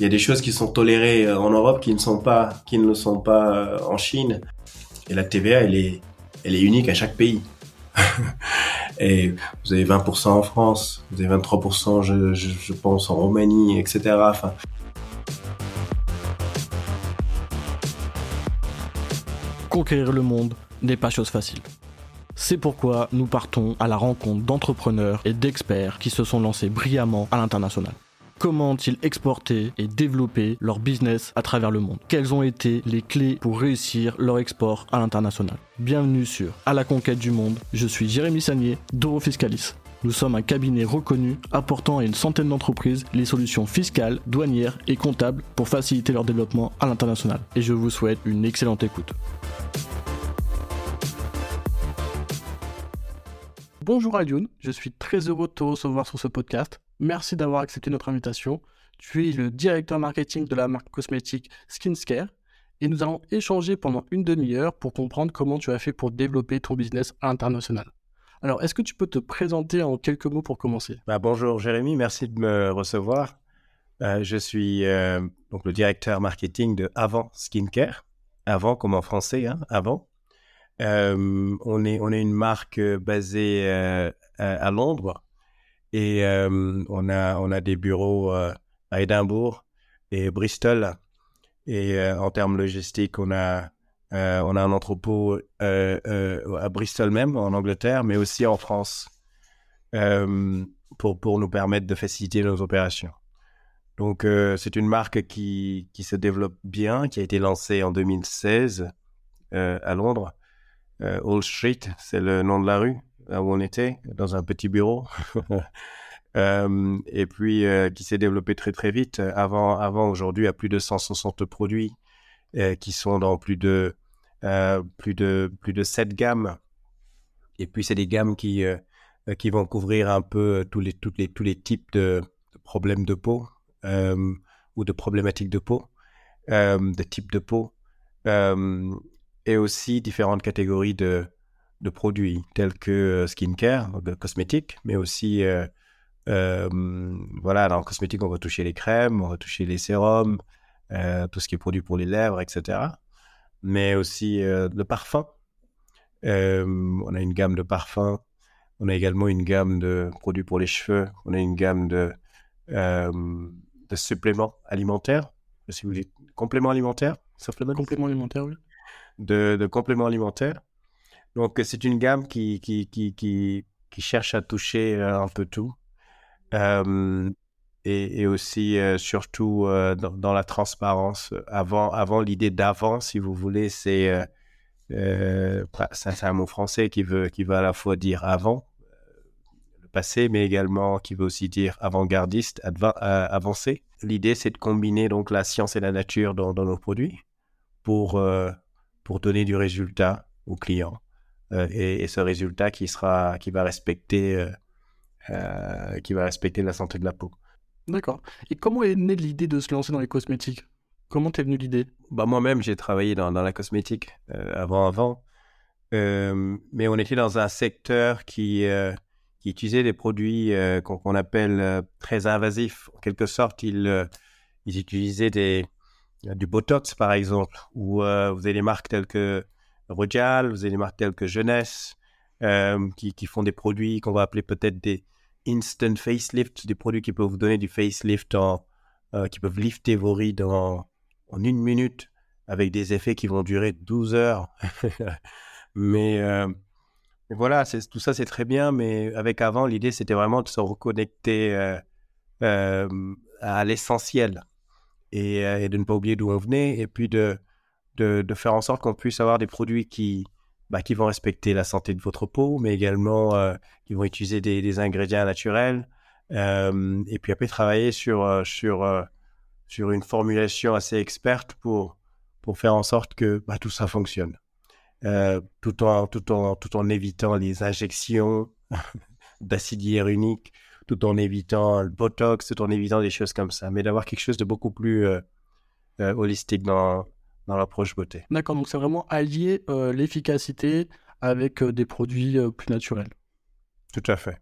Il y a des choses qui sont tolérées euh, en Europe qui ne sont pas, qui ne le sont pas euh, en Chine. Et la TVA, elle est, unique à chaque pays. et vous avez 20% en France, vous avez 23%, je, pense, en Roumanie, etc. Conquérir le monde n'est pas chose facile. C'est pourquoi nous partons à la rencontre d'entrepreneurs et d'experts qui se sont lancés brillamment à l'international. Comment ont-ils exporté et développé leur business à travers le monde Quelles ont été les clés pour réussir leur export à l'international? Bienvenue sur À la conquête du monde. Je suis Jérémy Sagnier d'Euro Fiscalis. Nous sommes un cabinet reconnu apportant à une centaine d'entreprises les solutions fiscales, douanières et comptables pour faciliter leur développement à l'international. Et je vous souhaite une excellente écoute. Bonjour Alioun, je suis très heureux de te recevoir sur ce podcast. Merci d'avoir accepté notre invitation. Tu es le directeur marketing de la marque cosmétique Skincare et nous allons échanger pendant une demi-heure pour comprendre comment tu as fait pour développer ton business à l'international. Alors, est-ce que tu peux te présenter en quelques mots pour commencer? Bah, Bonjour Jérémy, merci de me recevoir. Euh, je suis euh, donc le directeur marketing de Avant Skincare. Avant comme en français, hein, Avant. Euh, on, est, on est une marque basée à Londres et on, a, on a des bureaux à Édimbourg et Bristol. Et en termes logistiques, on a euh, on a un entrepôt euh, euh, à Bristol même, en Angleterre, mais aussi en France, pour, pour nous permettre de faciliter nos opérations. Donc, c'est une marque qui, qui se développe bien, qui a été lancée en 2016 à Londres. Old Street, c'est le nom de la rue, là où on était, dans un petit bureau. et puis, qui s'est développée très, très vite. Avant, avant aujourd'hui, à plus de 160 produits qui sont dans plus de euh, plus de plus de sept gammes. Et puis c'est des gammes qui euh, qui vont couvrir un peu tous les toutes les tous les types de, problèmes de peau euh, ou de problématiques de peau, de types de peau, et aussi différentes catégories de de produits tels que skincare, de cosmétiques, mais aussi voilà, dans le cosmétique, on va toucher les crèmes, on va toucher les sérums, tout ce qui est produit pour les lèvres, etc mais aussi euh, parfums. Euh, on a une gamme de parfums. On a également une gamme de produits pour les cheveux. On a une gamme de, euh, de suppléments alimentaires. Si vous dites compléments alimentaires, Compléments alimentaires, oui. De, de compléments alimentaires. Donc, c'est une gamme qui, qui, qui, qui, cherche à toucher un peu tout. Euh, et, aussi euh, surtout euh, dans, la transparence. Avant, avant l'idée d'avant, si vous voulez, c'est euh, c'est un mot français qui veut, qui veut à la fois dire avant, le passé, mais également qui veut aussi dire avant-gardiste, avancé. L'idée, c'est de combiner donc la science et la nature dans, dans nos produits pour, pour donner du résultat aux clients. Et, et, ce résultat qui sera, qui va respecter, qui va respecter la santé de la peau. D'accord. Et comment est née l'idée de se lancer dans les cosmétiques? Comment t'es venue l'idée? Bah Moi-même, j'ai travaillé dans, dans, la cosmétique euh, avant, avant. Euh, mais on était dans un secteur qui, euh, qui utilisait des produits qu'on appelle très invasifs. En quelque sorte, ils, ils utilisaient des, du Botox, par exemple, ou vous avez des marques telles que Rojal, vous avez des marques telles que Jeunesse, qui, qui font des produits qu'on va appeler peut-être des, instant facelift, des produits qui peuvent vous donner du facelift, en, euh, qui peuvent lifter vos rides en, une minute avec des effets qui vont durer 12 heures. mais, euh, voilà, tout ça c'est très bien, mais avec avant, l'idée c'était vraiment de se reconnecter euh, à l'essentiel et, de ne pas oublier d'où on venait et puis de, de, faire en sorte qu'on puisse avoir des produits qui, bah, qui vont respecter la santé de votre peau, mais également euh, qui vont utiliser des, ingrédients naturels. Euh, et puis après, travailler sur, euh, sur, sur une formulation assez experte pour, pour faire en sorte que bah, tout ça fonctionne. tout, en, tout, en, tout en évitant les injections d'acide hyaluronique, tout en évitant le botox, tout en évitant des choses comme ça, mais d'avoir quelque chose de beaucoup plus holistique dans, dans l'approche beauté. D'accord, donc c'est vraiment allier euh, l'efficacité avec euh, des produits euh, plus naturels. Tout à fait.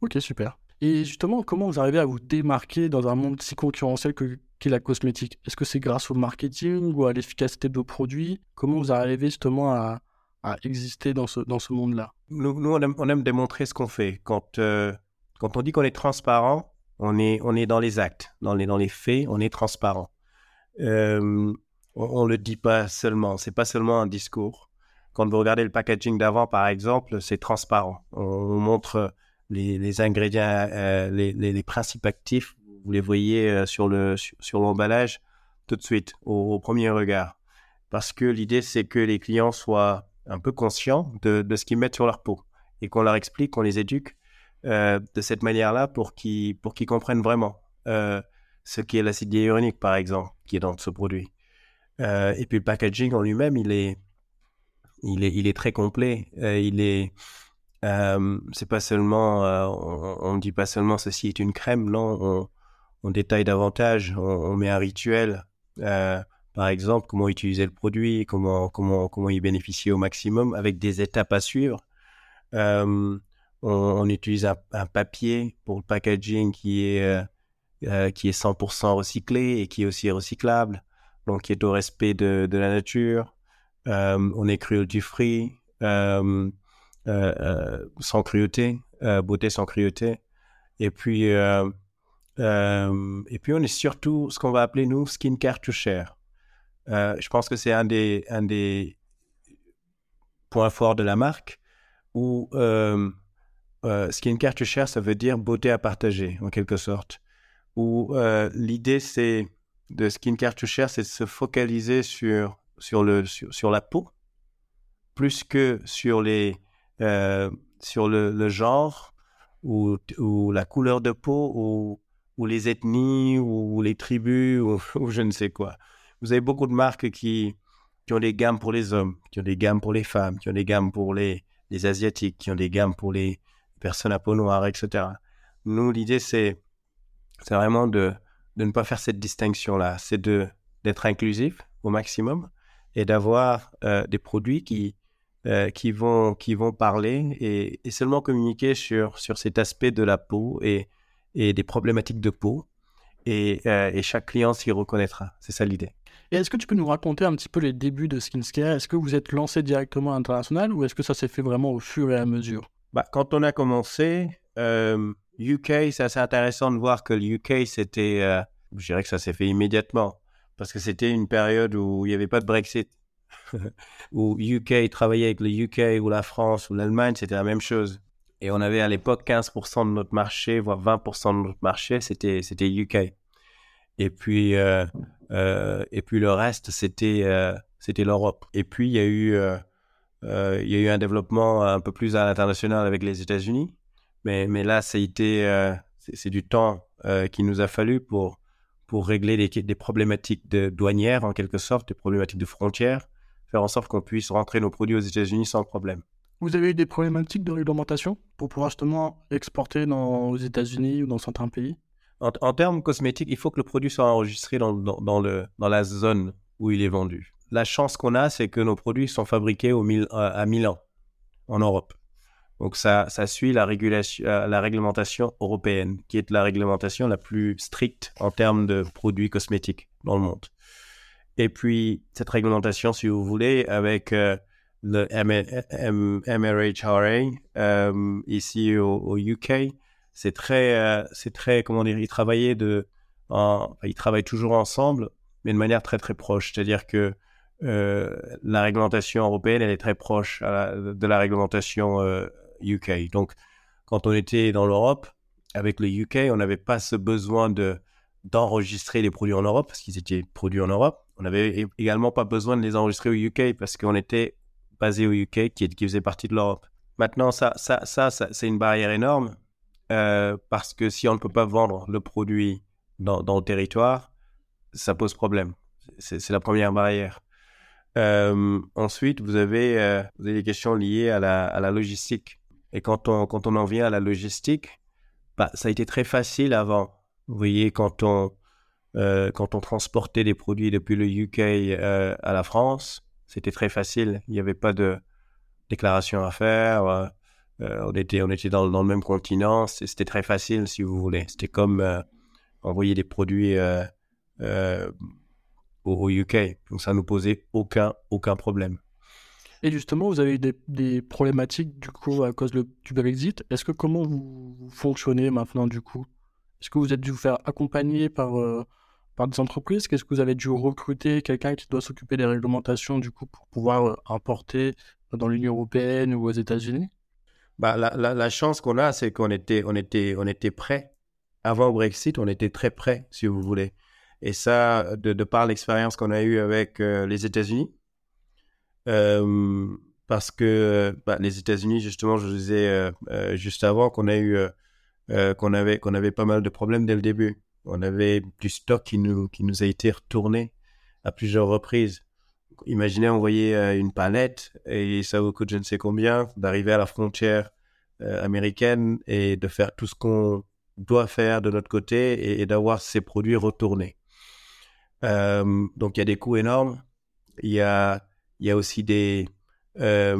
Ok, super. Et justement, comment vous arrivez à vous démarquer dans un monde si concurrentiel que qu'est la cosmétique? Est-ce que c'est grâce au marketing ou à l'efficacité de vos produits? Comment vous arrivez justement à, à exister dans ce, dans ce monde-là? Nous, nous, on, aime, on aime démontrer ce qu'on fait. Quand, quand on dit qu'on est transparent, on est, on est dans les actes, dans les, dans les faits, on est transparent. Euh, on ne le dit pas seulement, c'est pas seulement un discours. Quand vous regardez le packaging d'avant, par exemple, c'est transparent. On, montre les, ingrédients, euh, les, principes actifs, vous les voyez euh, sur le sur, l'emballage tout de suite, au, premier regard. Parce que l'idée, c'est que les clients soient un peu conscients de, de ce qu'ils mettent sur leur peau et qu'on leur explique, qu'on les éduque euh, de cette manière-là pour qu'ils comprennent vraiment ce qu'est l'acide hyaluronique, par exemple, qui est dans ce produit. Euh, et puis le packaging en lui-même, il est, il est, il est très complet. Euh, il est, euh, c'est pas seulement, on, ne dit pas seulement ceci est une crème, non, on, détaille davantage, on, met un rituel. par exemple, comment utiliser le produit, comment, comment, comment y bénéficier au maximum, avec des étapes à suivre. On, utilise un, papier pour le packaging qui est qui est 100% recyclé et qui est aussi recyclable, donc qui est au respect de, la nature. Euh, on est cruelty free, euh, euh, sans cruauté, euh, beauté sans cruauté. Et puis, et puis on est surtout ce qu'on va appeler nous skincare to share. je pense que c'est un des, points forts de la marque où skincare to share, ça veut dire beauté à partager en quelque sorte où euh, l'idée c'est de Skincare to Share, c'est de se focaliser sur, sur, le, sur, la peau, plus que sur, les, euh, sur le, genre ou, la couleur de peau ou, les ethnies ou, les tribus ou, je ne sais quoi. Vous avez beaucoup de marques qui, qui ont des gammes pour les hommes, qui ont des gammes pour les femmes, qui ont des gammes pour les, les asiatiques, qui ont des gammes pour les personnes à peau noire, etc. Nous, l'idée c'est vraiment de, de ne pas faire cette distinction-là. C'est de d'être inclusif au maximum et d'avoir euh, des produits qui, euh, qui, vont, qui vont parler et, et, seulement communiquer sur, sur cet aspect de la peau et, et des problématiques de peau. Et, euh, et chaque client s'y reconnaîtra. C'est ça l'idée. Et est-ce que tu peux nous raconter un petit peu les débuts de Skincare? Est-ce que vous êtes lancé directement à l'international ou est-ce que ça s'est fait vraiment au fur et à mesure? Bah, Quand on a commencé, euh, UK, c'est assez intéressant de voir que le UK, c'était, euh, je dirais que ça s'est fait immédiatement, parce que c'était une période où il n'y avait pas de Brexit, où UK travaillait avec le UK ou la France ou l'Allemagne, c'était la même chose. Et on avait à l'époque 15% de notre marché, voire 20% de notre marché, c'était c'était UK. Et puis euh, euh, et puis le reste, c'était c'était l'Europe. Et puis il y a eu il y a eu un développement un peu plus à l'international avec les États-Unis. Mais, mais là, ça a été, euh, c'est du temps euh, qu'il nous a fallu pour, pour régler des, des, problématiques de douanières, en quelque sorte, des problématiques de frontières, faire en sorte qu'on puisse rentrer nos produits aux États-Unis sans problème. Vous avez eu des problématiques de réglementation pour pouvoir justement exporter dans, aux États-Unis ou dans certains pays? En, en, termes cosmétiques, il faut que le produit soit enregistré dans, dans, dans, le, dans la zone où il est vendu. La chance qu'on a, c'est que nos produits sont fabriqués au à Milan, en Europe. Donc ça, suit la, régulation, euh, la réglementation européenne, qui est la réglementation la plus stricte en termes de produits cosmétiques dans le monde. Et puis cette réglementation, si vous voulez, avec euh, le MRHRA euh, ici au, UK, c'est très, très, comment dire, ils travaillaient de, ils travaillent toujours ensemble, mais de manière très très proche. C'est-à-dire que la réglementation européenne, elle est très proche de la réglementation UK. Donc, quand on était dans l'Europe, avec le UK, on n'avait pas ce besoin de d'enregistrer les produits en Europe parce qu'ils étaient produits en Europe. On n'avait également pas besoin de les enregistrer au UK parce qu'on était basé au UK qui, faisait partie de l'Europe. Maintenant, ça, ça, ça, ça c'est une barrière énorme euh, parce que si on ne peut pas vendre le produit dans, dans le territoire, ça pose problème. C'est la première barrière. Euh, ensuite, vous avez, euh, vous avez des questions liées à la, à la logistique. Et quand on, quand on en vient à la logistique, bah, ça a été très facile avant. Vous voyez, quand on, euh, quand on transportait des produits depuis le UK euh, à la France, c'était très facile. Il n'y avait pas de déclaration à faire. on était, on était dans, dans, le même continent. C'était très facile, si vous voulez. C'était comme envoyer des produits au, UK. Donc ça nous posait aucun, aucun problème. Et justement, vous avez eu des, problématiques du coup à cause du Brexit. Est-ce que comment vous, fonctionnez maintenant du coup? Est-ce que vous êtes dû vous faire accompagner par, euh, par des entreprises? Qu'est-ce que vous avez dû recruter quelqu'un qui doit s'occuper des réglementations du coup pour pouvoir euh, importer dans l'Union européenne ou aux États-Unis? Bah, la, chance qu'on a, c'est qu'on était, on était, on était prêt. Avant le Brexit, on était très prêt, si vous voulez. Et ça, de, par l'expérience qu'on a eue avec euh, les États-Unis, euh, parce que bah, les États-Unis, justement, je disais euh, juste avant qu'on a eu, qu'on avait, qu'on avait pas mal de problèmes dès le début. On avait du stock qui nous, qui nous a été retourné à plusieurs reprises. Imaginez envoyer une palette et ça vous coûte je ne sais combien d'arriver à la frontière américaine et de faire tout ce qu'on doit faire de notre côté et d'avoir ces produits retournés. Euh, donc il y a des coûts énormes. Il y a, il y a aussi des, euh,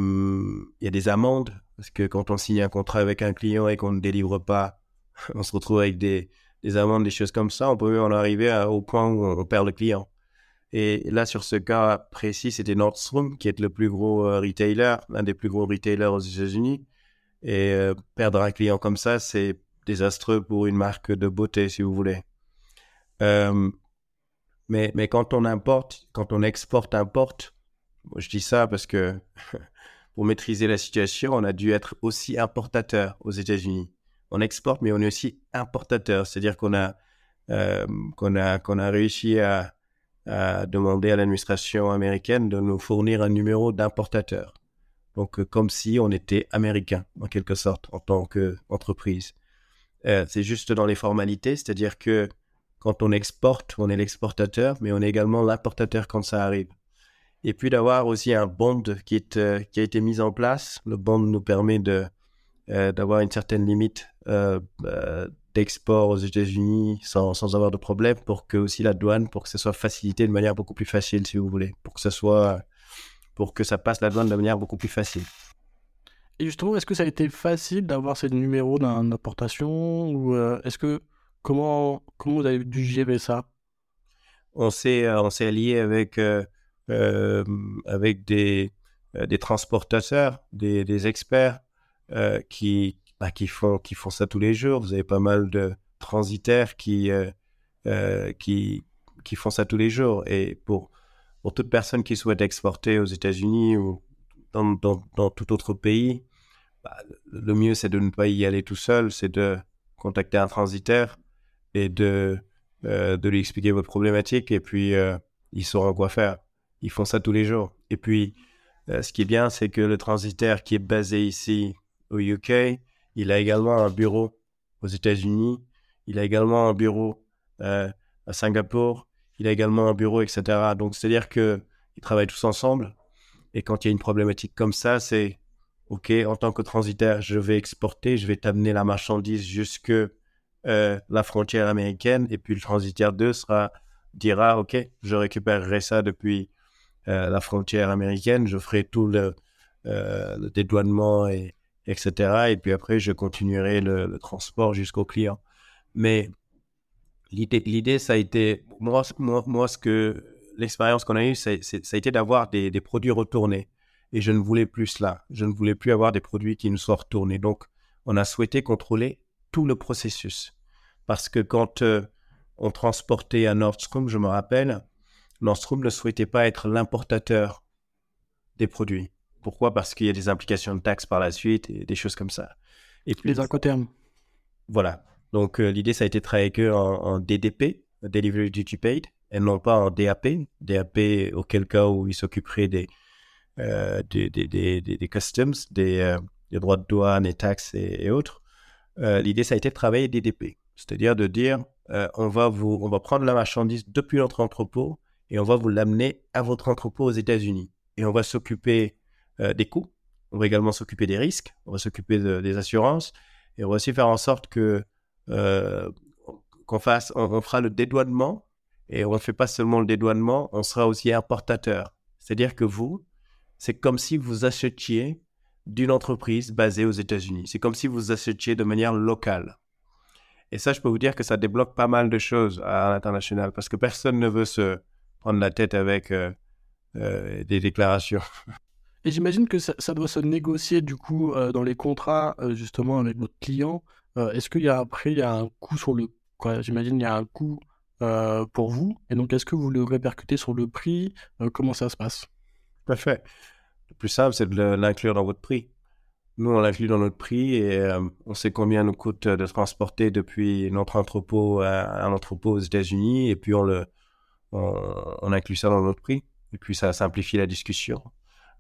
il y a des amendes parce que quand on signe un contrat avec un client et qu'on ne délivre pas, on se retrouve avec des, des amendes, des choses comme ça. On peut en arriver au point où on, perd le client. Et là, sur ce cas précis, c'était Nordstrom qui est le plus gros euh, retailer, l'un des plus gros retailers aux États-Unis. Et perdre un client comme ça, c'est désastreux pour une marque de beauté, si vous voulez. Euh, mais, mais quand on importe, quand on exporte, importe, je dis ça parce que pour maîtriser la situation, on a dû être aussi importateur aux États-Unis. On exporte, mais on est aussi importateur. C'est-à-dire qu'on a, euh, qu'on a, qu'on a réussi à, à demander à l'administration américaine de nous fournir un numéro d'importateur. Donc, euh, comme si on était américain, en quelque sorte, en tant qu'entreprise. Euh, c'est juste dans les formalités, c'est-à-dire que quand on exporte, on est l'exportateur, mais on est également l'importateur quand ça arrive. Et puis d'avoir aussi un bond qui, est, euh, qui a été mis en place. Le bond nous permet de, euh, d'avoir une certaine limite euh, d'export aux États-Unis sans, sans, avoir de problème pour que aussi la douane, pour que ce soit facilité de manière beaucoup plus facile, si vous voulez, pour que ça soit, pour que ça passe la douane de manière beaucoup plus facile. Et justement, est-ce que ça a été facile d'avoir ces numéros d'importation ou est-ce que Comment, comment vous avez dû gérer ça? On s'est, euh, on s'est allié avec, euh, euh, avec des, des transportateurs, des, experts qui, bah, qui, font, qui font ça tous les jours. Vous avez pas mal de transitaires qui, qui, qui font ça tous les jours. Et pour, pour toute personne qui souhaite exporter aux États-Unis ou dans, dans, tout autre pays, bah, le mieux c'est de ne pas y aller tout seul, c'est de contacter un transitaire et de, euh, de lui expliquer votre problématique et puis euh, ils sauront quoi faire. Ils font ça tous les jours. Et puis, euh, ce qui est bien, c'est que le transitaire qui est basé ici au UK, il a également un bureau aux États-Unis, il a également un bureau à Singapour, il a également un bureau, etc. Donc, c'est-à-dire qu'ils travaillent tous ensemble. Et quand il y a une problématique comme ça, c'est OK, en tant que transitaire, je vais exporter, je vais t'amener la marchandise jusque euh, la frontière américaine et puis le transitaire 2 sera, dira ok je récupérerai ça depuis euh, la frontière américaine je ferai tout le, euh, dédouanement et etc et puis après je continuerai le, transport jusqu'au client. Mais l'idée ça a été moi moi, ce que l'expérience qu'on a eue ça, a été d'avoir des, des produits retournés. Et je ne voulais plus cela. Je ne voulais plus avoir des produits qui nous soient retournés. Donc on a souhaité contrôler tout le processus. Parce que quand euh, on transportait à Nordstrom, je me rappelle, Nordstrom ne souhaitait pas être l'importateur des produits. Pourquoi? Parce qu'il y a des implications de taxes par la suite et des choses comme ça. Et puis, les incoterms. Voilà. Donc euh, l'idée, ça a été de travailler que en, DDP, Delivery Duty Paid, et non pas en DAP. DAP, auquel cas où il s'occuperait des, euh, des, des, des, des, customs, des, droits de douane et taxes et, autres. l'idée, ça a été de travailler DDP. C'est-à-dire de dire, euh, on, va vous, on va prendre la marchandise depuis notre entrepôt et on va vous l'amener à votre entrepôt aux États-Unis. Et on va s'occuper euh, des coûts, on va également s'occuper des risques, on va s'occuper des assurances et on va aussi faire en sorte que euh, qu'on fasse, on, fera le dédouanement et on ne fait pas seulement le dédouanement, on sera aussi importateur. C'est-à-dire que vous, c'est comme si vous achetiez d'une entreprise basée aux États-Unis. C'est comme si vous achetiez de manière locale. Et ça, je peux vous dire que ça débloque pas mal de choses à l'international parce que personne ne veut se prendre la tête avec euh, euh, des déclarations. Et j'imagine que ça, doit se négocier du coup euh, dans les contrats justement avec votre client. est-ce qu'il y a après il y a un coût sur le quoi J'imagine il y a un coût pour vous? Et donc est-ce que vous le répercutez sur le prix? Comment ça se passe? Tout à fait. Le plus simple, c'est de l'inclure dans votre prix. Nous, on l'inclut dans notre prix et euh, on sait combien nous coûte de transporter depuis notre entrepôt à un entrepôt aux États-Unis et puis on le, on, inclut ça dans notre prix. Et puis ça simplifie la discussion.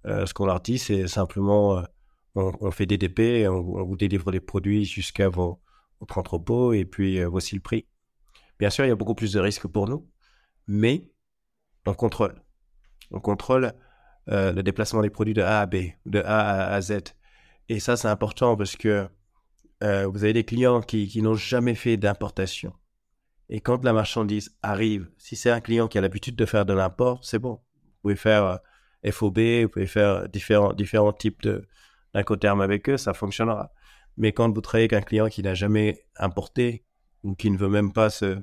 Euh, ce qu'on leur dit, c'est simplement, euh, on, fait des DP, on, on, vous délivre les produits jusqu'à votre entrepôt et puis voici le prix. Bien sûr, il y a beaucoup plus de risques pour nous, mais on contrôle. On contrôle le déplacement des produits de A à B, de A à Z. Et ça, c'est important parce que euh, vous avez des clients qui n'ont jamais fait d'importation. Et quand la marchandise arrive, si c'est un client qui a l'habitude de faire de l'import, c'est bon. Vous pouvez faire euh, FOB, vous pouvez faire différents, différents types d'incoterms avec eux, ça fonctionnera. Mais quand vous travaillez avec un client qui n'a jamais importé, ou qui ne veut même pas se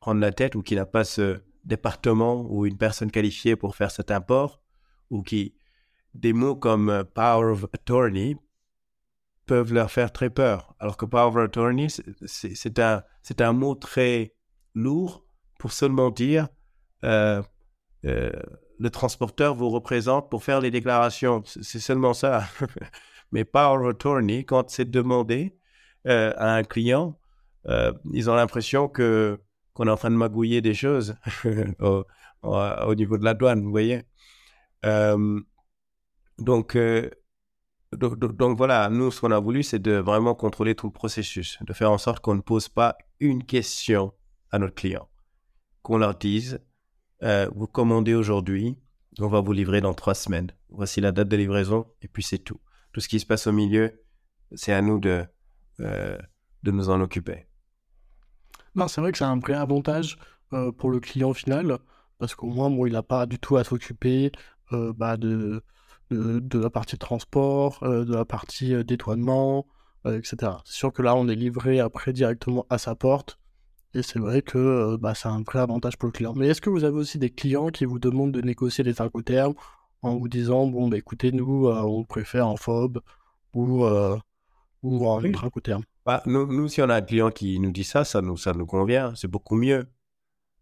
prendre la tête, ou qui n'a pas ce département ou une personne qualifiée pour faire cet import, ou qui des mots comme euh, power of attorney peuvent leur faire très peur. Alors que power attorney, c'est un, un mot très lourd pour seulement dire euh, euh, le transporteur vous représente pour faire les déclarations. C'est seulement ça. Mais power attorney, quand c'est demandé euh, à un client, ils ont l'impression que qu'on est en train de magouiller des choses au, au, niveau de la douane, vous voyez. donc, donc, voilà, nous, ce qu'on a voulu, c'est de vraiment contrôler tout le processus, de faire en sorte qu'on ne pose pas une question à notre client, qu'on leur dise, euh, vous commandez aujourd'hui, on va vous livrer dans trois semaines. Voici la date de livraison, et puis c'est tout. Tout ce qui se passe au milieu, c'est à nous de, euh, de nous en occuper. Non, c'est vrai que c'est un vrai avantage euh, pour le client final, parce qu'au moins, bon, il n'a pas du tout à s'occuper bah, de de, la partie transport, de la partie détoinement, etc. C'est sûr que là, on est livré après directement à sa porte. Et c'est vrai que bah, c'est un vrai avantage pour le client. Mais est-ce que vous avez aussi des clients qui vous demandent de négocier des incoterms en vous disant bon bah écoutez nous on préfère en FOB ou ou en incoterm bah, nous, nous, si on a un client qui nous dit ça, ça nous, ça nous convient, c'est beaucoup mieux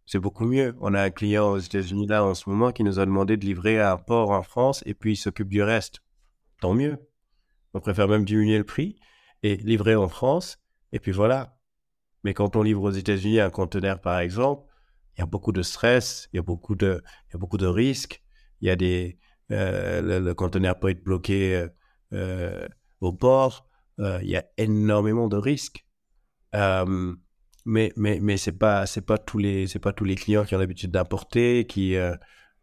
c'est beaucoup mieux. On a un client aux États-Unis là en ce moment qui nous a demandé de livrer à un port en France et puis il s'occupe du reste. Tant mieux. On préfère même diminuer le prix et livrer en France et puis voilà. Mais quand on livre aux États-Unis un conteneur par exemple, il y a beaucoup de stress, il y a beaucoup de, il y a beaucoup de risques. Il y a des, euh, le, conteneur peut être bloqué euh, euh, au port. il y a énormément de risques mais mais mais c'est pas c'est pas tous les pas tous les clients qui ont l'habitude d'importer qui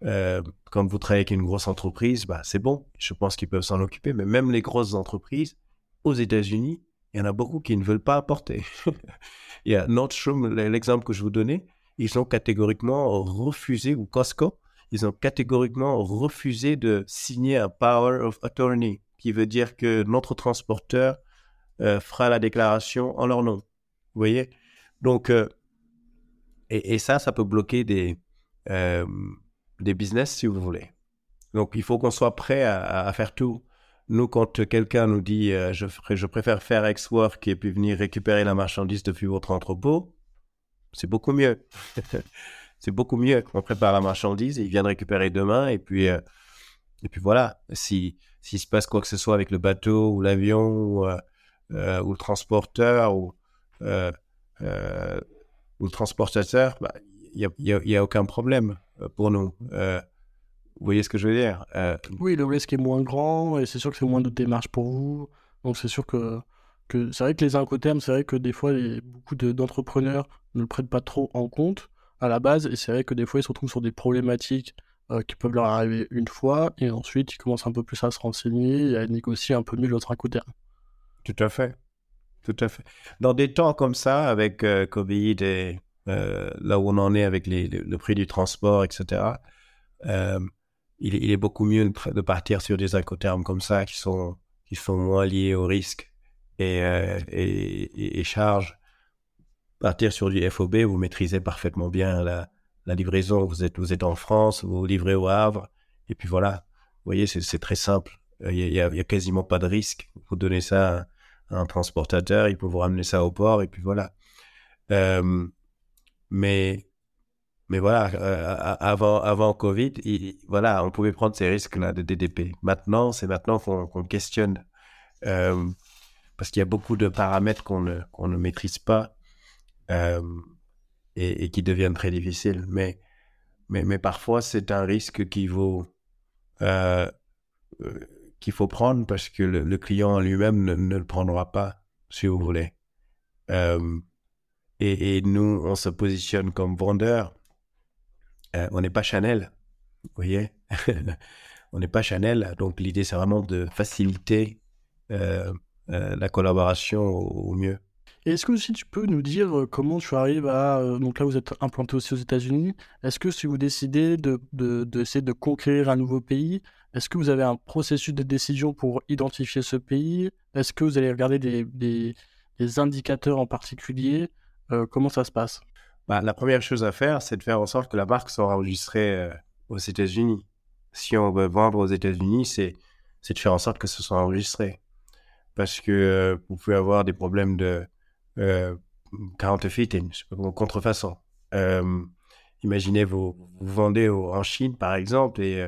quand vous travaillez avec une grosse entreprise bah c'est bon je pense qu'ils peuvent s'en occuper mais même les grosses entreprises aux États-Unis il y en a beaucoup qui ne veulent pas importer il y a Nordstrom l'exemple que je vous donnais ils ont catégoriquement refusé ou Costco ils ont catégoriquement refusé de signer un power of attorney qui veut dire que notre transporteur euh, fera la déclaration en leur nom vous voyez? Donc, euh, et, ça, ça peut bloquer des, euh, des business si vous voulez. Donc, il faut qu'on soit prêt à, faire tout. Nous, quand quelqu'un nous dit euh, je, préfère faire ex-work et puis venir récupérer la marchandise depuis votre entrepôt, c'est beaucoup mieux. c'est beaucoup mieux. On prépare la marchandise et il vient de récupérer demain et puis, et puis voilà. Si s'il se passe quoi que ce soit avec le bateau ou l'avion ou, ou, le transporteur ou euh, le transportateur, bah, il n'y a, aucun problème euh, pour nous. Euh, vous voyez ce que je veux dire Oui, le risque est moins grand et c'est sûr que c'est moins de démarches pour vous. Donc c'est sûr que, que c'est vrai que les incoterms, c'est vrai que des fois, les, beaucoup d'entrepreneurs ne le prennent pas trop en compte à la base et c'est vrai que des fois, ils se retrouvent sur des problématiques qui peuvent leur arriver une fois et ensuite, ils commencent un peu plus à se renseigner et à négocier un peu mieux l'autre incoterm. Tout à fait tout à fait. Dans des temps comme ça, avec euh, Covid et euh, là où on en est avec le prix du transport, etc., euh, il, est beaucoup mieux de partir sur des incoterms comme ça qui sont, qui sont moins liés au risque et, et, et, charges. Partir sur du FOB, vous maîtrisez parfaitement bien la, livraison. Vous êtes, vous êtes en France, vous livrez au Havre, et puis voilà. Vous voyez, c'est très simple. Il n'y a, a, quasiment pas de risque. Vous donnez ça à un transportateur, il peut vous ramener ça au port, et puis voilà. Euh, mais mais voilà, euh, avant, avant Covid, voilà, on pouvait prendre ces risques-là de DDP. Maintenant, c'est maintenant qu'on questionne. Euh, parce qu'il y a beaucoup de paramètres qu'on ne, qu'on ne maîtrise pas euh, et, qui deviennent très difficiles. Mais, mais, mais parfois, c'est un risque qu'il qu'il faut prendre parce que le, client lui-même ne, ne, le prendra pas, si vous voulez. Et, et, nous, on se positionne comme vendeur euh, on n'est pas Chanel, vous voyez? On n'est pas Chanel, donc l'idée c'est vraiment de faciliter euh, euh, la collaboration au, mieux. Et est-ce que aussi tu peux nous dire comment tu arrives à... donc là vous êtes implanté aussi aux États-Unis. Est-ce que si vous décidez d'essayer de, de, de conquérir un nouveau pays, est-ce que vous avez un processus de décision pour identifier ce pays? Est-ce que vous allez regarder des, des, indicateurs en particulier? Comment ça se passe? Bah, la première chose à faire, c'est de faire en sorte que la marque soit enregistrée euh, aux États-Unis. Si on veut vendre aux États-Unis, c'est, de faire en sorte que ce soit enregistré. Parce que euh, vous pouvez avoir des problèmes de euh, counterfeiting, contrefaçon. Euh, imaginez, vous, vendez en Chine, par exemple, et,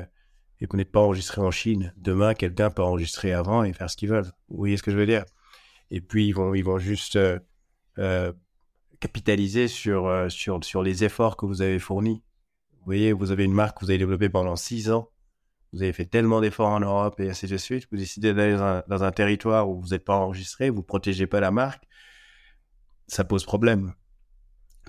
vous n'êtes pas enregistré en Chine. Demain, quelqu'un peut enregistrer avant et faire ce qu'il veut. Vous voyez ce que je veux dire? Et puis, ils vont juste capitaliser sur, euh, sur, sur les efforts que vous avez fournis. Vous voyez, vous avez une marque que vous avez développée pendant six ans. Vous avez fait tellement d'efforts en Europe et ainsi de suite. Vous décidez d'aller dans, un, territoire où vous n'êtes pas enregistré, vous ne protégez pas la marque. Ça pose problème.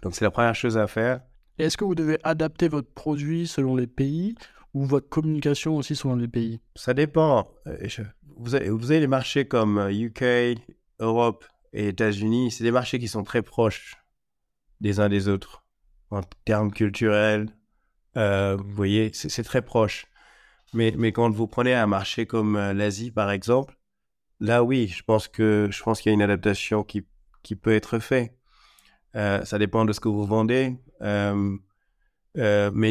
Donc, c'est la première chose à faire. Est-ce que vous devez adapter votre produit selon les pays ou votre communication aussi selon les pays? Ça dépend. Euh, vous avez, vous avez les marchés comme UK, euh, Europe et États-Unis. C'est des marchés qui sont très proches des uns des autres en termes culturels. Euh, vous voyez, c'est très proche. Mais, mais quand vous prenez un marché comme euh, l'Asie, par exemple, là, oui, je pense que je pense qu'il y a une adaptation qui, qui peut être faite. Euh, ça dépend de ce que vous vendez. mais,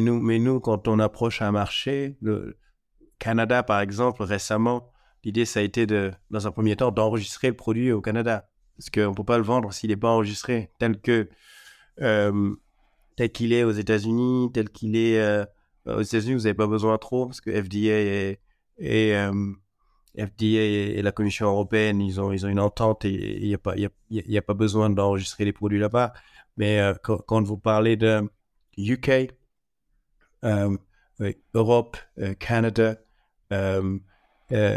nous, mais nous, quand on approche un marché, le Canada, par exemple, récemment, l'idée, ça a été, de, dans un premier temps, d'enregistrer le produit au Canada. Parce qu'on ne peut pas le vendre s'il n'est pas enregistré tel que tel qu'il est aux États-Unis, tel qu'il est euh, aux États-Unis, vous n'avez pas besoin trop parce que FDA et, et euh, FDA et la Commission européenne, ils ont, ils ont une entente et il n'y a, pas, y a, a pas besoin d'enregistrer les produits là-bas. Mais quand, vous parlez de UK, Europe, Canada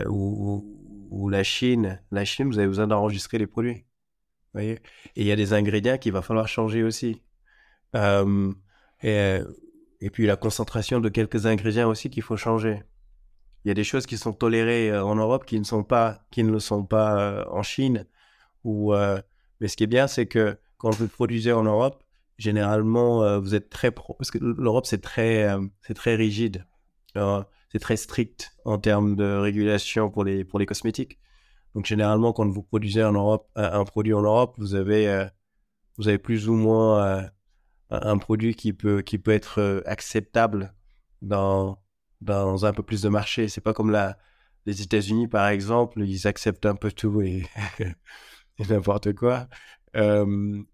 ou, ou, la Chine, la Chine, vous avez besoin d'enregistrer les produits. Et il y a des ingrédients qu'il va falloir changer aussi. Euh, et, puis la concentration de quelques ingrédients aussi qu'il faut changer. Il y a des choses qui sont tolérées euh, en Europe qui ne sont pas, qui ne le sont pas euh, en Chine. Ou, mais ce qui est bien, c'est que quand vous produisez en Europe, généralement, vous êtes très pro, parce que l'Europe c'est très, c'est très rigide, c'est très strict en termes de régulation pour les pour les cosmétiques. Donc généralement, quand vous produisez un produit en Europe, vous avez, euh, plus ou moins euh, un produit qui peut, être euh, acceptable dans, un peu plus de marché. C'est pas comme les États-Unis, par exemple, ils acceptent un peu tout et, n'importe quoi.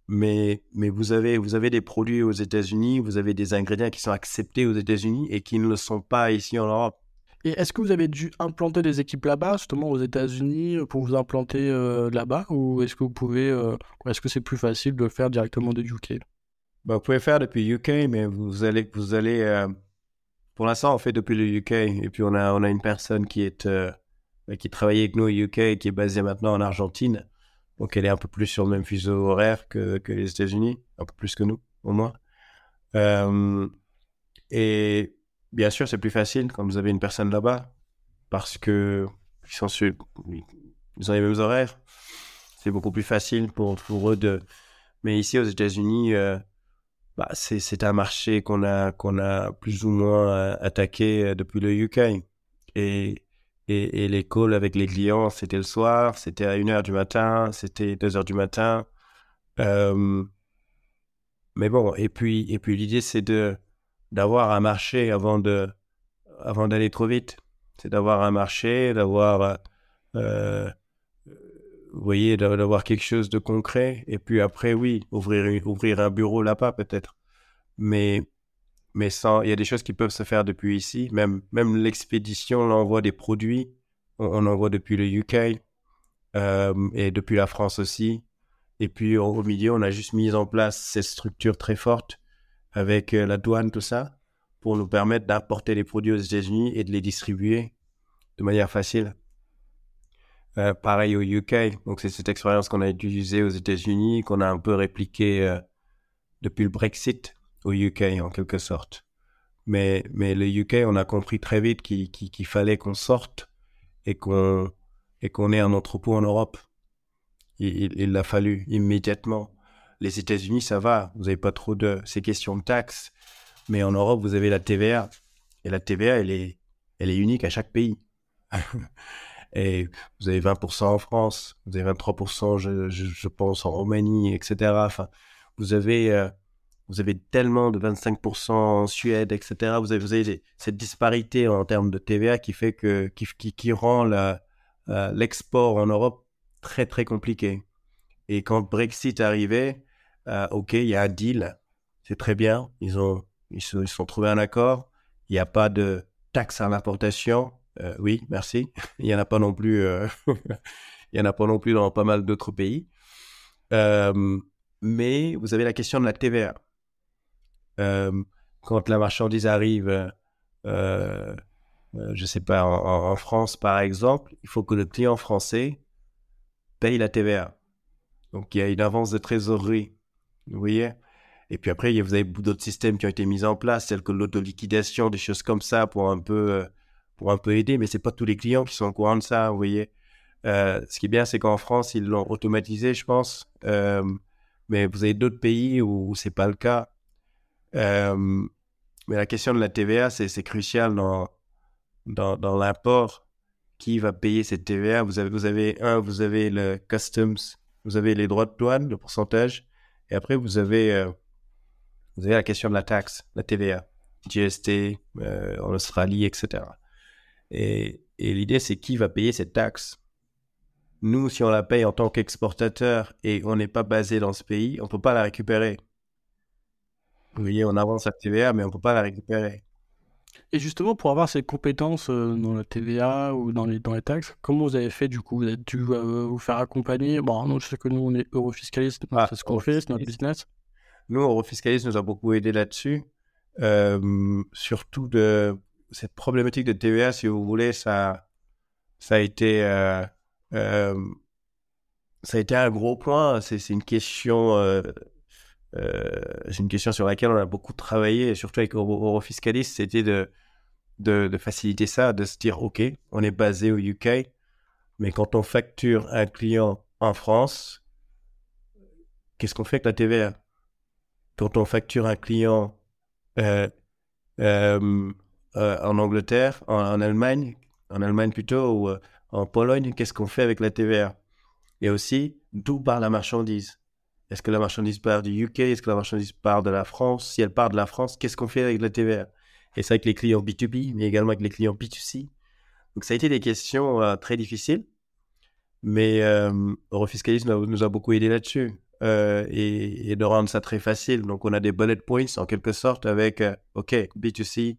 mais vous avez des produits aux États-Unis, vous avez des ingrédients qui sont acceptés aux États-Unis et qui ne le sont pas ici en Europe. Et est-ce que vous avez dû implanter des équipes là-bas, justement aux États-Unis, euh, pour vous implanter euh, là-bas Ou est-ce que vous pouvez. Euh, est-ce que c'est plus facile de le faire directement de UK bah, Vous pouvez faire depuis UK, mais vous allez. Vous allez pour l'instant, on fait depuis le UK. Et puis, on a, on a une personne qui, est, qui travaille avec nous au UK et qui est basée maintenant en Argentine. Donc, elle est un peu plus sur le même fuseau horaire que, que les États-Unis, un peu plus que nous, au moins. et Bien sûr, c'est plus facile quand vous avez une personne là-bas parce que ils sont sur, ils ont les mêmes horaires. C'est beaucoup plus facile pour, eux de. Mais ici aux États-Unis, euh, bah, c'est un marché qu'on a plus ou moins euh, attaqué euh, depuis le UK et et, les calls avec les clients, c'était le soir, c'était à 1h du matin, c'était 2h du matin. Mais bon, et puis l'idée, c'est de d'avoir un marché avant de avant d'aller trop vite. C'est d'avoir un marché, d'avoir, euh, vous voyez, d'avoir quelque chose de concret. Et puis après, oui, ouvrir, ouvrir un bureau là-bas peut-être. Mais, mais sans, il y a des choses qui peuvent se faire depuis ici. Même, même l'expédition, l'envoi des produits, on, envoie depuis le UK euh, et depuis la France aussi. Et puis au, milieu, on a juste mis en place cette structure très forte avec euh, la douane, tout ça, pour nous permettre d'importer les produits aux États-Unis et de les distribuer de manière facile. Euh, pareil au UK. Donc c'est cette expérience qu'on a utilisée aux États-Unis, qu'on a un peu répliquée depuis le Brexit au UK en quelque sorte. Mais, mais le UK, on a compris très vite qu'il fallait qu'on sorte et qu'on qu'on ait un entrepôt en Europe. Il, il, a fallu immédiatement. Les États-Unis, ça va, vous n'avez pas trop de ces questions de taxes, mais en Europe, vous avez la TVA et la TVA, elle est elle est unique à chaque pays. et vous avez 20% en France, vous avez 23%, je, je, pense, en Roumanie, etc. Enfin, vous avez euh, vous avez tellement de 25% en Suède, etc. Vous avez, cette disparité en termes de TVA qui fait que qui, rend l'export en Europe très très compliqué. Et quand Brexit arrivait, euh, ok, il y a un deal, c'est très bien. Ils ont ils se, sont trouvés un accord. Il n'y a pas de taxe à l'importation. Euh, oui, merci. il n'y en a pas non plus. Euh, il y en a pas non plus dans pas mal d'autres pays. mais vous avez la question de la TVA. Quand la marchandise arrive, je ne sais pas, en, France par exemple, il faut que le client français paye la TVA. Donc il y a une avance de trésorerie, vous voyez? Et puis après, vous avez d'autres systèmes qui ont été mis en place, tels que l'autoliquidation, des choses comme ça pour un peu, pour un peu aider. Mais c'est pas tous les clients qui sont au courant de ça, vous voyez? ce qui est bien, c'est qu'en France, ils l'ont automatisé, je pense. mais vous avez d'autres pays où, où c'est pas le cas. Euh, mais la question de la TVA, c'est crucial dans, dans, dans l'import. Qui va payer cette TVA? Vous avez, vous avez, un, vous avez le customs, vous avez les droits de douane, le pourcentage, et après, vous avez, euh, vous avez la question de la taxe, la TVA, GST euh, en Australie, etc. Et, et l'idée, c'est qui va payer cette taxe? Nous, si on la paye en tant qu'exportateur et on n'est pas basé dans ce pays, on ne peut pas la récupérer. Vous voyez, on avance la TVA, mais on ne peut pas la récupérer. Et justement, pour avoir ces compétences euh, dans la TVA ou dans les, dans les taxes, comment vous avez fait du coup? Vous avez dû euh, vous faire accompagner? Bon, non, je sais que nous, on est eurofiscaliste, ah, c'est ce qu'on fait, c'est notre business. Nous, Eurofiscaliste nous a beaucoup aidé là-dessus. Euh, surtout de cette problématique de TVA, si vous voulez, ça, ça a été, ça a été un gros point. C'est une question euh, c'est une question sur laquelle on a beaucoup travaillé, surtout avec Eurofiscalis, c'était de, faciliter ça, de se dire, OK, on est basé au UK, mais quand on facture un client en France, qu'est-ce qu'on fait avec la TVA Quand on facture un client euh, euh, en Angleterre, en, Allemagne, en Allemagne plutôt, ou en Pologne, qu'est-ce qu'on fait avec la TVA Et aussi, d'où part la marchandise? Est-ce que la marchandise part du UK Est-ce que la marchandise part de la France? Si elle part de la France, qu'est-ce qu'on fait avec la TVA Et c'est avec les clients B2B, mais également avec les clients B2C. Donc ça a été des questions euh, très difficiles, mais euh, Eurofiscalisme nous a beaucoup aidé là-dessus euh, et, de rendre ça très facile. Donc on a des bullet points en quelque sorte avec, euh, OK, B2C,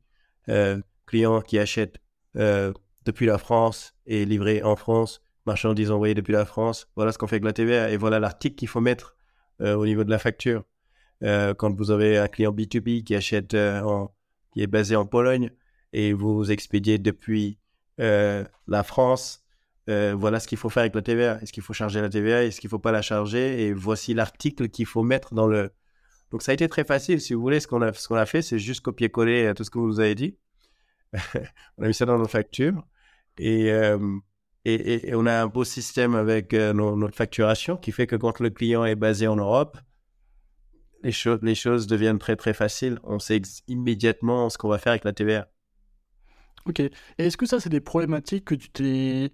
client qui achète depuis la France et livré en France, marchandise envoyée depuis la France. Voilà ce qu'on fait avec la TVA et voilà l'article qu'il faut mettre au niveau de la facture. Euh, quand vous avez un client B2B qui achète, euh, qui est basé en Pologne et vous expédiez depuis la France, voilà ce qu'il faut faire avec la TVA. Est-ce qu'il faut charger la TVA? Est-ce qu'il ne faut pas la charger? Et voici l'article qu'il faut mettre dans le. Donc ça a été très facile. Si vous voulez, ce qu'on a, ce qu'on a fait, c'est juste copier-coller tout ce que vous nous avez dit. on a mis ça dans nos factures. Et, et, on a un beau système avec euh, notre facturation qui fait que quand le client est basé en Europe, les, les choses deviennent très très faciles. On sait immédiatement ce qu'on va faire avec la TVA. Ok. Et est-ce que ça, c'est des problématiques que tu t'es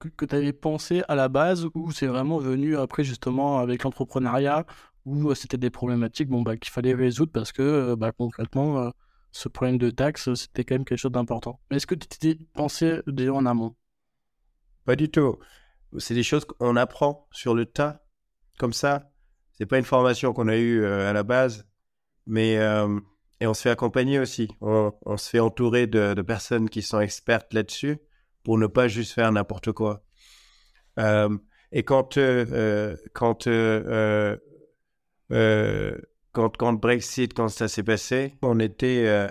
que, tu avais pensé à la base ou c'est vraiment venu après justement avec l'entrepreneuriat où euh, c'était des problématiques bon, bah, qu'il fallait résoudre parce que euh, bah, concrètement, ce problème de taxes, c'était quand même quelque chose d'important. Est-ce que tu t'es pensé déjà en amont? Pas du tout. C'est des choses qu'on apprend sur le tas, comme ça. C'est pas une formation qu'on a eue à la base, mais et on se fait accompagner aussi. On, se fait entourer de, personnes qui sont expertes là-dessus pour ne pas juste faire n'importe quoi. et quand, quand euh, quand, quand Brexit, quand ça s'est passé, on était, euh,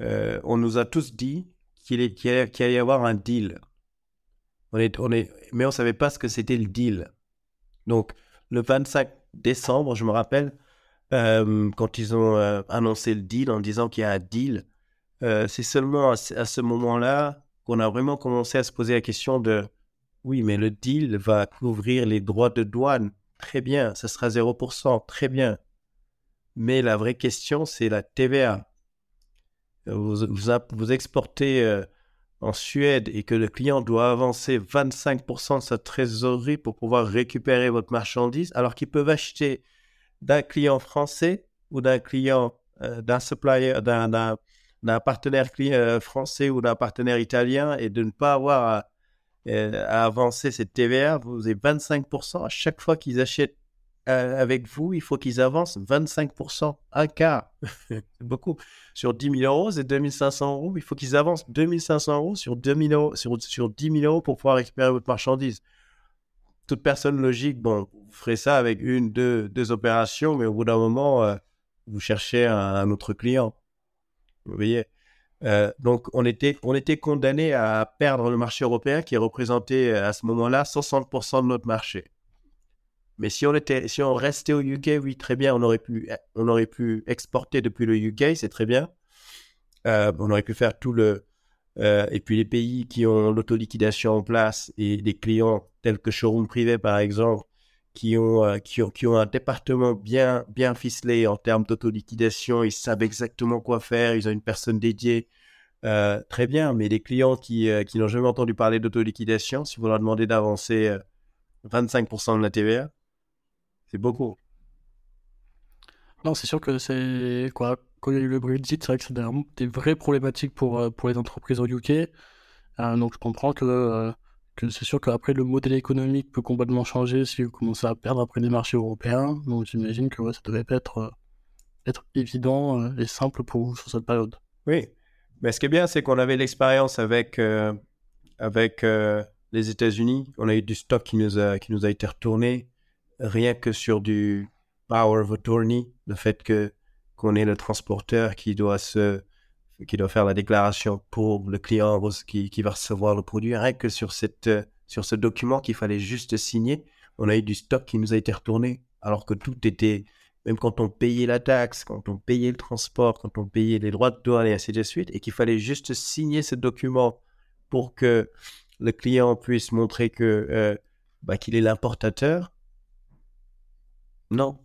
euh, on nous a tous dit qu'il allait, y avoir un deal. Mais on savait pas ce que c'était le deal. Donc, le 25 décembre, je me rappelle, quand ils ont annoncé le deal en disant qu'il y a un deal, c'est seulement à, ce moment-là qu'on a vraiment commencé à se poser la question de oui, mais le deal va couvrir les droits de douane Très bien, ça sera 0%, très bien. Mais la vraie question, c'est la TVA. Vous, vous, exportez euh, en Suède et que le client doit avancer 25% de sa trésorerie pour pouvoir récupérer votre marchandise, alors qu'ils peuvent acheter d'un client français ou d'un client, euh, d'un supplier, d'un partenaire euh, français ou d'un partenaire italien et de ne pas avoir à euh, à avancer cette TVA, vous avez 25%. À chaque fois qu'ils achètent euh, avec vous, il faut qu'ils avancent 25%, un quart. beaucoup. Sur 10 000 euros, c'est 2500 euros. Il faut qu'ils avancent 2500 euros sur, 2 euros, sur, sur 10 000 euros pour pouvoir récupérer votre marchandise. Toute personne logique, bon, vous ferez ça avec une, deux, deux opérations, mais au bout d'un moment, euh, vous cherchez un autre client. Vous voyez? Euh, donc, on était, on était condamné à perdre le marché européen qui représentait à ce moment-là 60% de notre marché. Mais si on, était, si on restait au UK, oui, très bien, on aurait pu, on aurait pu exporter depuis le UK, c'est très bien. Euh, on aurait pu faire tout le. et puis les pays qui ont l'autoliquidation en place et des clients tels que Showroom Privé, par exemple, qui ont, qui ont, qui ont un département bien, bien ficelé en termes d'autoliquidation. Ils savent exactement quoi faire. Ils ont une personne dédiée. Euh, très bien, mais les clients qui, euh, qui n'ont jamais entendu parler d'autoliquidation, si vous leur demandez d'avancer 25% euh, de la TVA, c'est beaucoup. Non, c'est sûr que c'est quoi. Quand il y a eu le Brexit, c'est vrai que c'est des, vraies problématiques pour, pour les entreprises au UK. donc je comprends que c'est sûr qu'après le modèle économique peut complètement changer si vous commencez à perdre après des marchés européens. Donc j'imagine que ça devait pas être, euh, être évident euh, et simple pour vous sur cette période. Oui, mais ce qui est bien, c'est qu'on avait l'expérience avec, euh, avec les États-Unis. On a eu du stock qui nous a, qui nous a été retourné, rien que sur du power of attorney, le fait que qu'on est le transporteur qui doit se qui doit faire la déclaration pour le client qui, qui va recevoir le produit. Rien que sur, cette, sur ce document qu'il fallait juste signer, on a eu du stock qui nous a été retourné, alors que tout était, même quand on payait la taxe, quand on payait le transport, quand on payait les droits de douane et ainsi de suite, et qu'il fallait juste signer ce document pour que le client puisse montrer que euh, bah, qu'il est l'importateur. Non,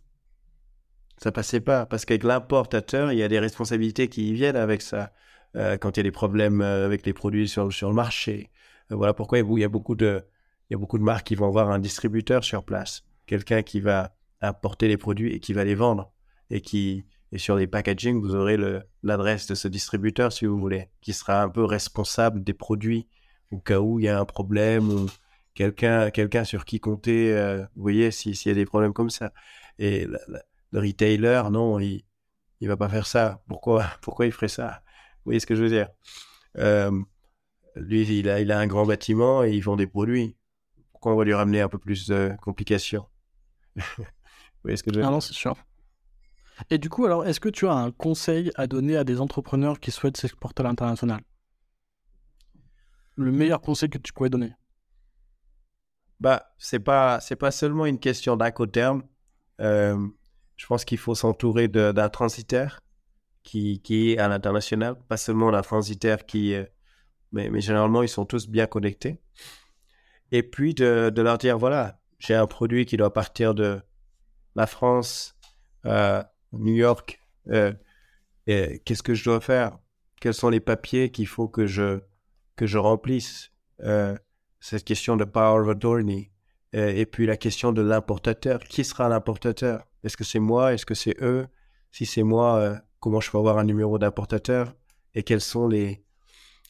ça passait pas parce qu'avec l'importateur, il y a des responsabilités qui viennent avec ça. Euh, quand il y a des problèmes euh, avec les produits sur, le marché. Euh, voilà pourquoi il y a beaucoup de il y a beaucoup de marques qui vont avoir un distributeur sur place, quelqu'un qui va apporter les produits et qui va les vendre et qui et sur les packaging, vous aurez l'adresse de ce distributeur si vous voulez, qui sera un peu responsable des produits au cas où il y a un problème quelqu'un quelqu'un sur qui compter. vous voyez s'il y a des problèmes comme ça. Et le retailer, non, il ne va pas faire ça. Pourquoi, pourquoi il ferait ça? Vous voyez ce que je veux dire? Euh, Lui, il a, il a un grand bâtiment et il vend des produits. Pourquoi on va lui ramener un peu plus de complications? Vous voyez ce que je veux dire? ah Non, c'est sûr. Et du coup, alors, est-ce que tu as un conseil à donner à des entrepreneurs qui souhaitent s'exporter à l'international? Le meilleur conseil que tu pourrais donner? Bah, c'est pas, c'est pas seulement une question d'incoterm. Euh, je pense qu'il faut s'entourer d'un transitaire qui, qui, est à l'international, pas seulement d'un transitaire qui, euh, mais, mais, généralement ils sont tous bien connectés. Et puis de, leur dire voilà, j'ai un produit qui doit partir de la France, euh, New York. Euh, qu'est-ce que je dois faire? Quels sont les papiers qu'il faut que je que je remplisse? Cette question de power of attorney euh, et puis la question de l'importateur. Qui sera l'importateur? Est-ce que c'est moi? Est-ce que c'est eux? Si c'est moi, euh, comment je peux avoir un numéro d'importateur? Et quelles sont les,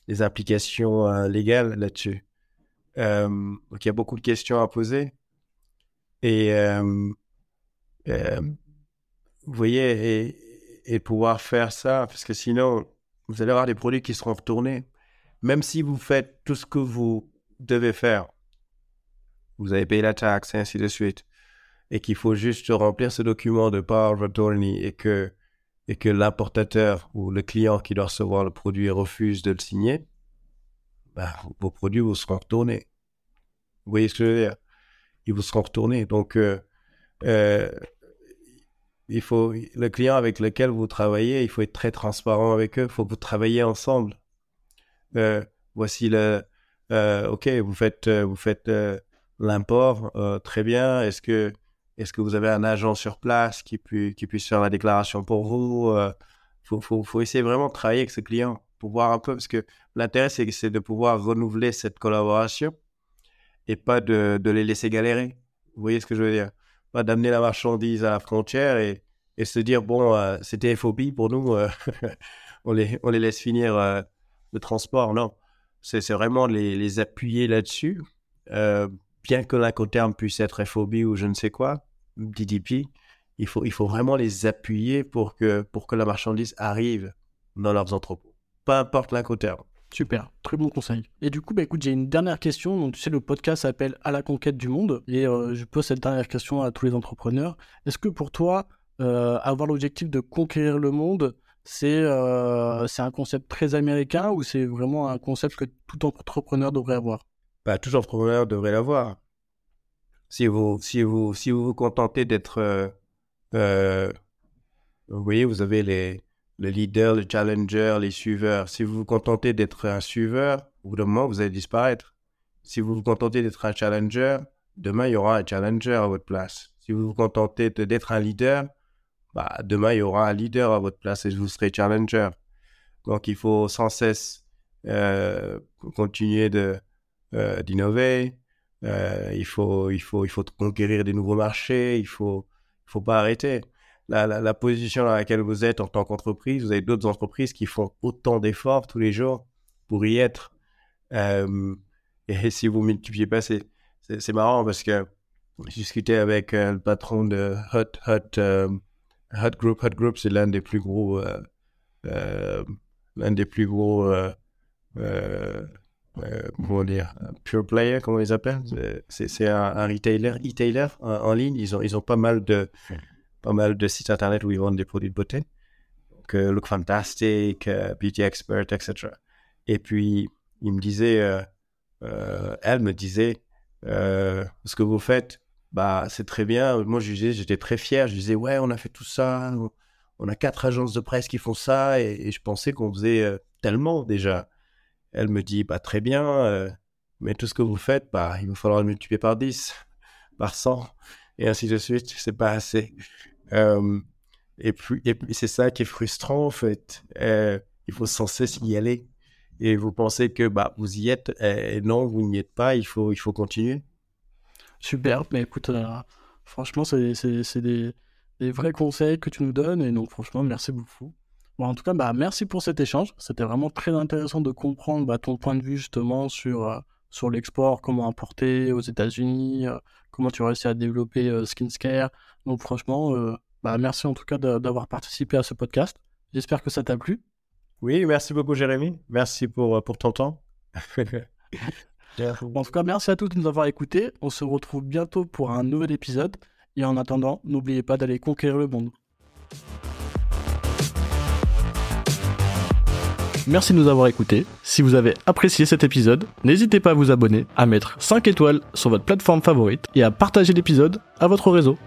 les implications légales là-dessus? Donc il y a beaucoup de questions à poser. Et vous voyez, et pouvoir faire ça, parce que sinon, vous allez avoir des produits qui seront retournés. Même si vous faites tout ce que vous devez faire, vous avez payé la taxe et ainsi de suite, et qu'il faut juste remplir ce document de power of attorney et que, et que l'importateur ou le client qui doit recevoir le produit refuse de le signer, bah, vos produits vous seront retournés. Vous voyez ce que je veux dire? Ils vous seront retournés. Donc, euh, euh, il faut, le client avec lequel vous travaillez, il faut être très transparent avec eux. Il faut que vous travaillez ensemble. Euh, voici le, ok, vous faites, euh, vous faites l'import, très bien. Est-ce que, est-ce que vous avez un agent sur place qui, puisse faire la déclaration pour vous faut, faut, essayer vraiment de travailler avec ce client pour voir un peu, parce que l'intérêt, c'est, de pouvoir renouveler cette collaboration et pas de, les laisser galérer. Vous voyez ce que je veux dire? D'amener la marchandise à la frontière et, se dire, bon, euh, c'était FOB pour nous, euh, on, les, laisse finir euh, le transport. Non, c'est vraiment les, appuyer là-dessus. bien que l'incoterm puisse être FOB ou je ne sais quoi, DDP, il faut, il faut vraiment les appuyer pour que, pour que la marchandise arrive dans leurs entrepôts. Peu importe l'incoterm. Super, très bon conseil. Et du coup, bah, écoute, j'ai une dernière question. Donc, tu sais, le podcast s'appelle À la conquête du monde. Et euh, je pose cette dernière question à tous les entrepreneurs. Est-ce que pour toi, euh, avoir l'objectif de conquérir le monde, c'est euh, un concept très américain ou c'est vraiment un concept que tout entrepreneur devrait avoir? Bah, Tout entrepreneur devrait l'avoir. Si vous, si, vous, si vous vous contentez d'être... vous voyez, vous avez les, le leader, le challenger, les suiveurs. Si vous vous contentez d'être un suiveur, au bout d'un moment, vous allez disparaître. Si vous vous contentez d'être un challenger, demain, il y aura un challenger à votre place. Si vous vous contentez d'être un leader, bah, demain, il y aura un leader à votre place et vous serez challenger. Donc, il faut sans cesse euh, continuer de, euh, d'innover. Euh, il, faut, il, faut, il faut conquérir des nouveaux marchés. Il faut, faut pas arrêter la, position dans laquelle vous êtes en tant qu'entreprise. Vous avez d'autres entreprises qui font autant d'efforts tous les jours pour y être. Et si vous multipliez pas, c'est, marrant parce que j'ai discuté avec le patron de Hot, Hot, euh, Hot Group. Hot Group, c'est l'un des plus gros, l'un des plus gros, comment dire, pure player, comment ils appellent. C'est, un, retailer, e-tailer en, ligne. Ils ont, ils ont pas mal de pas mal de sites internet où ils vendent des produits de beauté. que Look Fantastic, euh, Beauty Expert, etc. Et puis, il me disait, euh, euh, elle me disait, ce que vous faites, bah, c'est très bien. Moi, j'étais très fier. Je disais, ouais, on a fait tout ça. On a quatre agences de presse qui font ça. Et, je pensais qu'on faisait tellement déjà. Elle me dit, bah, très bien. mais tout ce que vous faites, bah, il va falloir le multiplier par 10, par 100, et ainsi de suite. C'est pas assez. Euh, et puis, c'est ça qui est frustrant en fait. Euh, il faut sans cesse y aller. Et vous pensez que bah, vous y êtes, et non, vous n'y êtes pas, il faut, il faut continuer. Super, mais écoute, euh, franchement, c'est des, des, vrais conseils que tu nous donnes, et donc franchement, merci beaucoup. Bon, en tout cas, bah, merci pour cet échange. C'était vraiment très intéressant de comprendre bah, ton point de vue justement sur, sur l'export, comment importer aux États-Unis, comment tu réussis à développer euh, Skincare. Donc franchement, euh, bah, merci en tout cas d'avoir participé à ce podcast. J'espère que ça t'a plu. Oui, merci beaucoup Jérémy. Merci pour, euh, pour ton temps. en tout cas, merci à tous de nous avoir écoutés. On se retrouve bientôt pour un nouvel épisode. Et en attendant, n'oubliez pas d'aller conquérir le monde. Merci de nous avoir écoutés. Si vous avez apprécié cet épisode, n'hésitez pas à vous abonner, à mettre 5 étoiles sur votre plateforme favorite et à partager l'épisode à votre réseau.